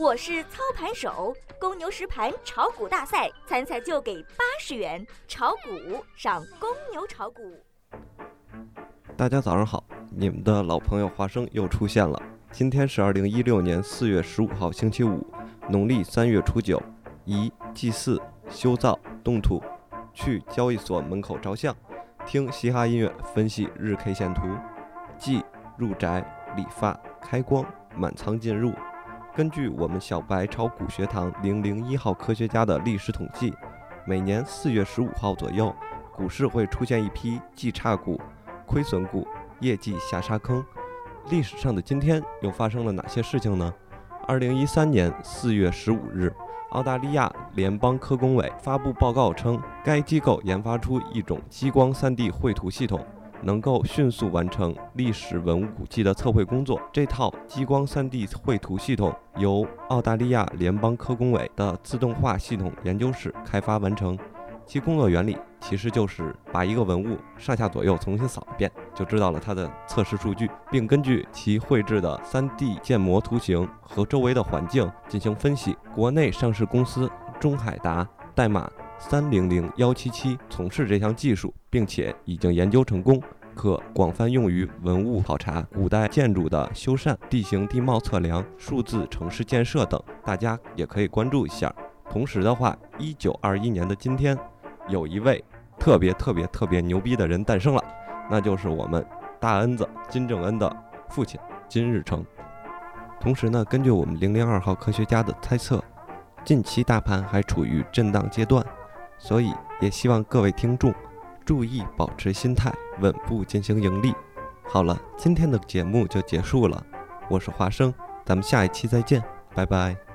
我是操盘手，公牛实盘炒股大赛参赛就给八十元，炒股上公牛炒股。大家早上好，你们的老朋友华生又出现了。今天是二零一六年四月十五号，星期五，农历三月初九。宜祭祀、修造、动土，去交易所门口照相，听嘻哈音乐分析日 K 线图。祭入宅、理发、开光、满仓进入。根据我们小白炒股学堂零零一号科学家的历史统计，每年四月十五号左右，股市会出现一批绩差股、亏损股、业绩下沙坑。历史上的今天又发生了哪些事情呢？二零一三年四月十五日，澳大利亚联邦科工委发布报告称，该机构研发出一种激光 3D 绘图系统。能够迅速完成历史文物古迹的测绘工作。这套激光 3D 绘图系统由澳大利亚联邦科工委的自动化系统研究室开发完成。其工作原理其实就是把一个文物上下左右重新扫一遍，就知道了它的测试数据，并根据其绘制的 3D 建模图形和周围的环境进行分析。国内上市公司中海达代码。三零零幺七七从事这项技术，并且已经研究成功，可广泛用于文物考察、古代建筑的修缮、地形地貌测量、数字城市建设等。大家也可以关注一下。同时的话，一九二一年的今天，有一位特别特别特别牛逼的人诞生了，那就是我们大恩子金正恩的父亲金日成。同时呢，根据我们零零二号科学家的猜测，近期大盘还处于震荡阶段。所以，也希望各位听众注意保持心态，稳步进行盈利。好了，今天的节目就结束了，我是华生，咱们下一期再见，拜拜。